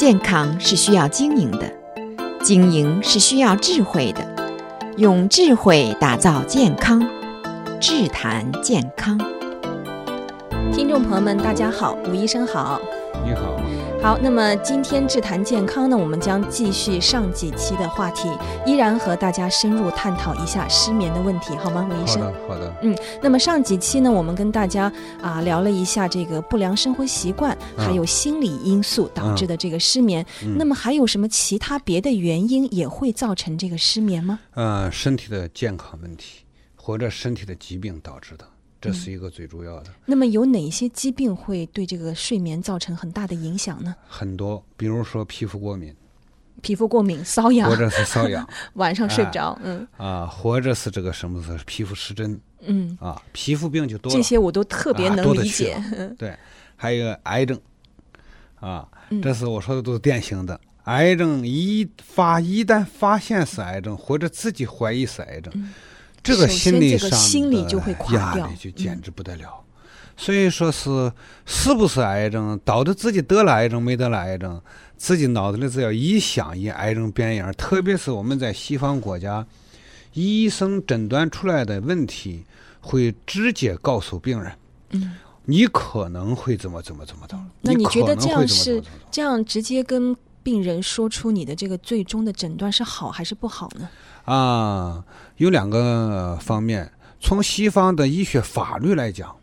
健康是需要经营的，经营是需要智慧的，用智慧打造健康，智谈健康。听众朋友们，大家好，吴医生好。你好。好，那么今天智谈健康呢，我们将继续上几期的话题，依然和大家深入探讨一下失眠的问题，好吗，吴医生？好的，好的。嗯，那么上几期呢，我们跟大家啊聊了一下这个不良生活习惯，还有心理因素导致的这个失眠。那么还有什么其他别的原因也会造成这个失眠吗？呃，身体的健康问题或者身体的疾病导致的。这是一个最主要的。嗯。那么有哪些疾病会对这个睡眠造成很大的影响呢？很多，比如说皮肤过敏，皮肤过敏瘙痒，或者是瘙痒，晚上睡不着，嗯啊，或者是这个什么是皮肤湿疹，嗯啊，皮肤病就多了。这些我都特别能理解。啊、对，还有癌症，啊，这是我说的都是典型的。嗯、癌症一发，一旦发现是癌症，或者自己怀疑是癌症。嗯这个心理上的压力就简直不得了，所以说是是不是癌症，导致自己得了癌症没得了癌症，自己脑子里只要一想，一癌症变样，特别是我们在西方国家，医生诊断出来的问题会直接告诉病人，嗯，你可能会怎么怎么怎么的。那你觉得这样是这样直接跟病人说出你的这个最终的诊断是好还是不好呢？啊，有两个方面。从西方的医学法律来讲，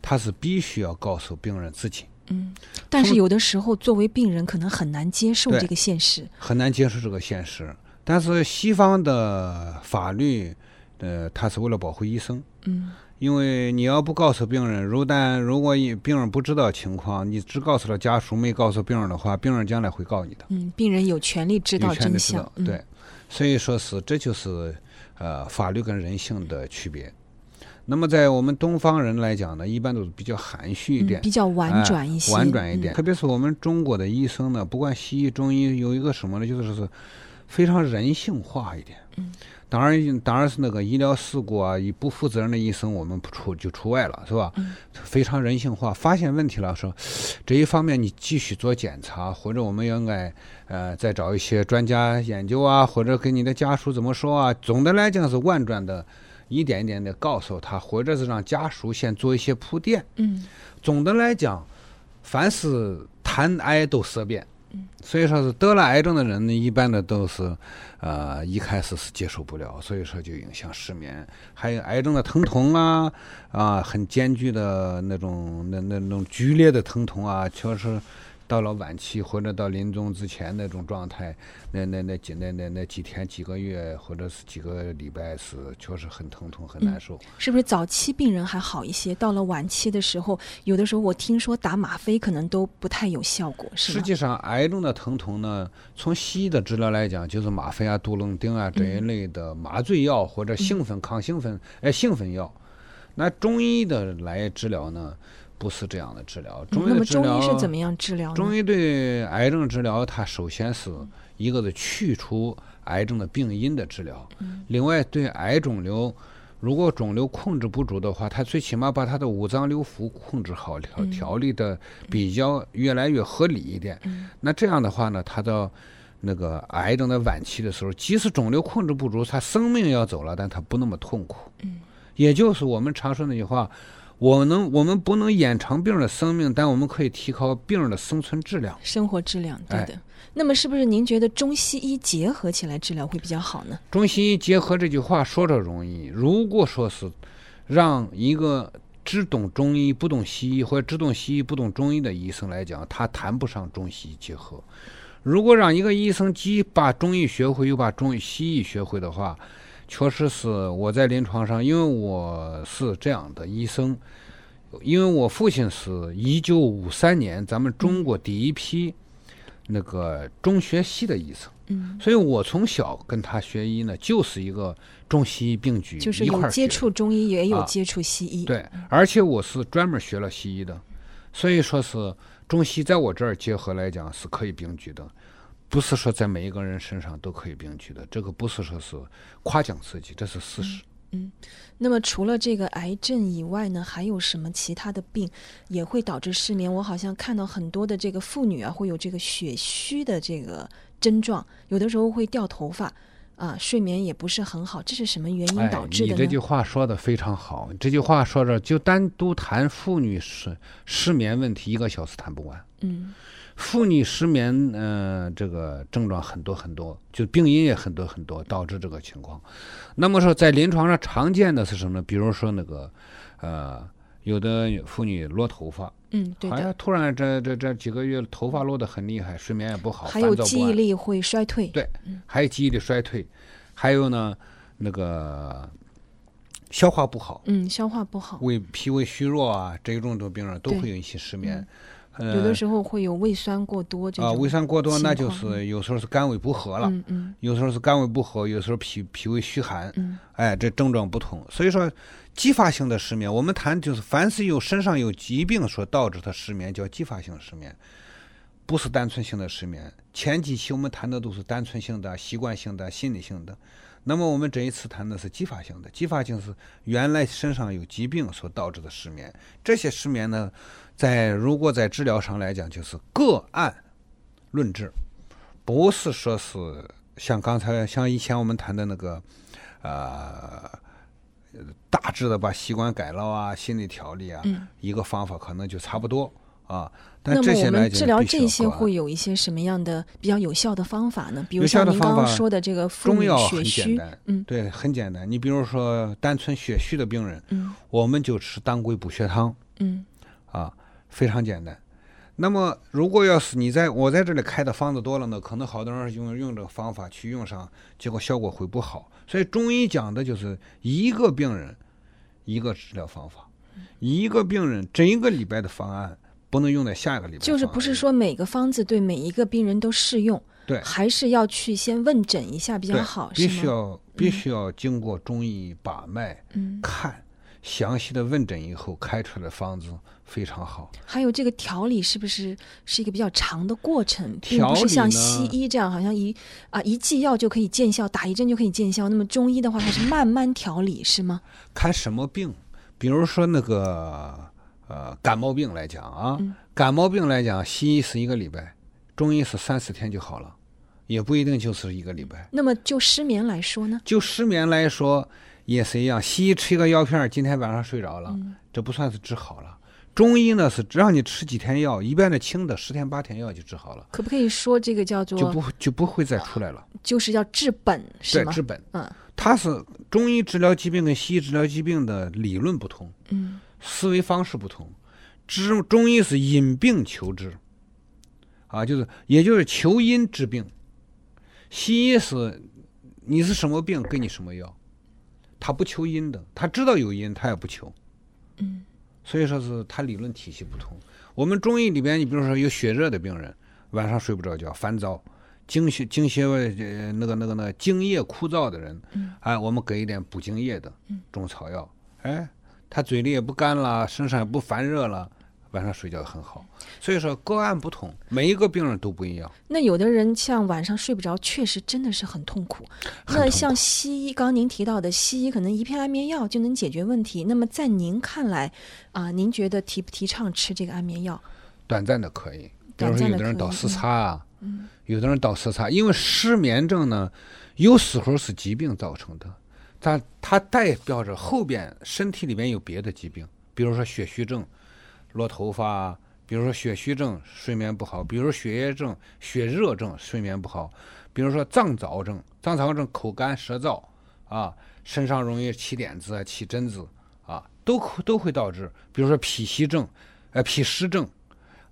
他是必须要告诉病人自己。嗯，但是有的时候作为病人可能很难接受这个现实，很难接受这个现实。但是西方的法律，呃，他是为了保护医生。嗯，因为你要不告诉病人，如但如果病人不知道情况，你只告诉了家属，没告诉病人的话，病人将来会告你的。嗯，病人有权利知道真相。对。嗯所以说是，这就是，呃，法律跟人性的区别。那么在我们东方人来讲呢，一般都是比较含蓄一点，嗯、比较婉转一些，呃、婉转一点。嗯、特别是我们中国的医生呢，不管西医、中医，有一个什么呢，就是是非常人性化一点。嗯。当然，当然是那个医疗事故啊，以不负责任的医生，我们不出就除外了，是吧？嗯。非常人性化，发现问题了，说这一方面你继续做检查，或者我们应该呃再找一些专家研究啊，或者跟你的家属怎么说啊？总的来讲是婉转的，一点一点的告诉他，或者是让家属先做一些铺垫。嗯。总的来讲，凡是谈癌都色变。所以说是得了癌症的人呢，一般的都是，呃，一开始是接受不了，所以说就影响失眠，还有癌症的疼痛啊，啊，很艰巨的那种，那那种剧烈的疼痛啊，确实。到了晚期或者到临终之前那种状态，那那那几那那那几天几个月或者是几个礼拜是确实很疼痛很难受。嗯，是不是早期病人还好一些？到了晚期的时候，有的时候我听说打吗啡可能都不太有效果？实际上，癌症的疼痛呢，从西医的治疗来讲，就是吗啡啊、杜冷丁啊这一类的麻醉药或者兴奋、抗兴奋哎兴奋药。那中医的来治疗呢？不是这样的治疗。中医的治疗，嗯、中医是怎么样治疗？中医对癌症治疗，它首先是一个是去除癌症的病因的治疗。嗯、另外，对癌肿瘤，如果肿瘤控制不足的话，它最起码把它的五脏六腑控制好，调调理的比较越来越合理一点。嗯、那这样的话呢，它到那个癌症的晚期的时候，即使肿瘤控制不足，它生命要走了，但它不那么痛苦。嗯、也就是我们常说那句话。我能，我们不能延长病人的生命，但我们可以提高病人的生存质量、生活质量。对的。哎、那么，是不是您觉得中西医结合起来治疗会比较好呢？中西医结合这句话说着容易，如果说是让一个只懂中医不懂西医，或者只懂西医不懂中医的医生来讲，他谈不上中西医结合。如果让一个医生既把中医学会，又把中医西医学会的话，确实是我在临床上，因为我是这样的医生，因为我父亲是一九五三年咱们中国第一批那个中学系的医生，嗯，所以我从小跟他学医呢，就是一个中西医并举，就是有接触中医，也有接触西医，啊，对，而且我是专门学了西医的，所以说是中西在我这儿结合来讲是可以并举的。不是说在每一个人身上都可以并举的，这个不是说是夸奖自己，这是事实。嗯，那么除了这个癌症以外呢，还有什么其他的病也会导致失眠？我好像看到很多的这个妇女啊，会有这个血虚的这个症状，有的时候会掉头发啊，睡眠也不是很好，这是什么原因导致的呢？哎，你这句话说的非常好，这句话说着就单独谈妇女失失眠问题，一个小时谈不完。嗯。妇女失眠，嗯、呃，这个症状很多很多，就病因也很多很多，导致这个情况。那么说，在临床上常见的是什么呢？比如说那个，呃，有的妇女落头发，嗯，对，好像突然这这这几个月头发落得很厉害，睡眠也不好，还有记忆力会衰退，对，还有记忆力衰退，还有呢，那个消化不好，嗯，消化不好，胃脾胃虚弱啊，这种的病人都会引起失眠。有的时候会有胃酸过多这种啊，胃酸过多那就是有时候是肝胃不和了，嗯嗯，有时候是肝胃不和，有时候脾脾胃虚寒，嗯，哎，这症状不同。所以说，继发性的失眠，我们谈就是凡是有身上有疾病所导致的失眠，叫继发性失眠，不是单纯性的失眠。前几期我们谈的都是单纯性的、习惯性的、心理性的，那么我们这一次谈的是继发性的。继发性是原来身上有疾病所导致的失眠，这些失眠呢，在如果在治疗上来讲，就是个案论治，不是说是像刚才像以前我们谈的那个，呃，大致的把习惯改了啊，心理调理啊，嗯、一个方法可能就差不多啊。但这些来讲，那么我们治疗这些会有一些什么样的比较有效的方法呢？比如像您刚刚说的这个中药很简单，嗯，对，很简单。你比如说单纯血虚的病人，嗯，我们就吃当归补血汤，嗯，啊。非常简单，那么如果要是你在我在这里开的方子多了呢，可能好多人用用这个方法去用上，结果效果会不好。所以中医讲的就是一个病人一个治疗方法，一个病人整一个礼拜的方案不能用在下一个礼拜。就是不是说每个方子对每一个病人都适用？对，还是要去先问诊一下比较好，必须要必须要经过中医把脉，嗯，看详细的问诊以后开出来的方子。非常好，还有这个调理是不是是一个比较长的过程，并不是像西医这样，好像一啊一剂药就可以见效，打一针就可以见效。那么中医的话，它是慢慢调理，是吗？看什么病，比如说那个呃感冒病来讲啊，嗯、感冒病来讲，西医是一个礼拜，中医是三四天就好了，也不一定就是一个礼拜。那么就失眠来说呢？就失眠来说也是一样，西医吃一个药片，今天晚上睡着了，嗯、这不算是治好了。中医呢是只让你吃几天药，一般的轻的十天八天药就治好了。可不可以说这个叫做就不就不会再出来了？就是要治本，是吗？对，治本。嗯，它是中医治疗疾病跟西医治疗疾病的理论不同，嗯，思维方式不同。治中医是因病求治，啊，就是也就是求因治病。西医是你是什么病给你什么药，他不求因的，他知道有因，他也不求。嗯。所以说是他理论体系不同。我们中医里边，你比如说有血热的病人，晚上睡不着觉，烦躁，精血精血呃那个那个那个精液枯燥的人，嗯，哎，我们给一点补精液的中草药，哎，他嘴里也不干了，身上也不烦热了。晚上睡觉很好，所以说个案不同，每一个病人都不一样。那有的人像晚上睡不着，确实真的是很痛苦。痛苦。那像西医，刚刚您提到的西医，可能一片安眠药就能解决问题。那么在您看来，啊、呃，您觉得提不提倡吃这个安眠药？短暂的可以，比如说有的人倒时差啊，嗯，有的人倒时差，因为失眠症呢，有时候是疾病造成的，它它代表着后边身体里面有别的疾病，比如说血虚症。落头发，比如说血虚症，睡眠不好；比如说血液症、血热症，睡眠不好；比如说脏燥症，脏燥症口干舌燥，啊，身上容易起点子啊、起疹子，啊，都都会导致。比如说脾虚症，呃，脾湿症，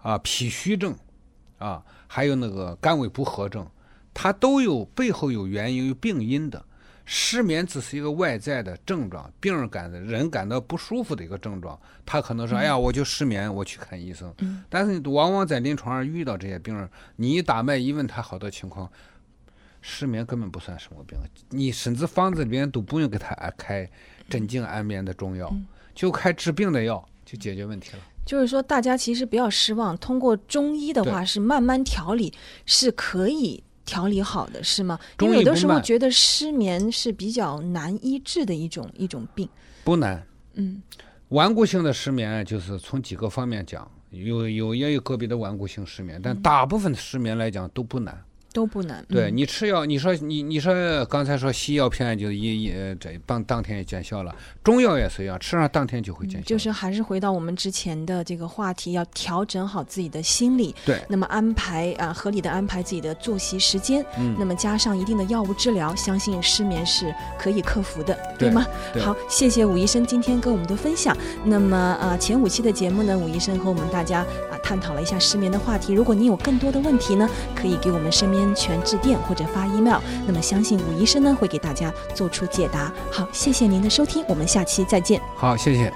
啊，脾虚症，啊，还有那个肝胃不和症，它都有背后有原因、有病因的。失眠只是一个外在的症状，病人感的人感到不舒服的一个症状。他可能说：“哎呀，我就失眠，我去看医生。”但是你往往在临床上遇到这些病人，你一打脉一问他好多情况，失眠根本不算什么病，你甚至方子里面都不用给他开镇静安眠的中药，就开治病的药就解决问题了。就是说，大家其实不要失望，通过中医的话是慢慢调理是可以。调理好的，是吗？因为有的时候觉得失眠是比较难医治的一种一种病。不难。嗯顽固性的失眠就是从几个方面讲，有有也有个别的顽固性失眠，但嗯大部分的失眠来讲都不难。都不能。对嗯你吃药，你说你你说刚才说西药片就一一呃这当当天也见效了，中药也是一样，吃上当天就会见效。嗯就是还是回到我们之前的这个话题，要调整好自己的心理，对，那么安排啊、合理的安排自己的作息时间，嗯那么加上一定的药物治疗，相信失眠是可以克服的，对吗？对好，谢谢武医生今天跟我们的分享。那么啊，前五期的节目呢，武医生和我们大家啊探讨了一下失眠的话题。如果您有更多的问题呢，可以给我们身边全致电或者发 email。那么相信武医生呢会给大家做出解答。好，谢谢您的收听，我们下期再见。好，谢谢。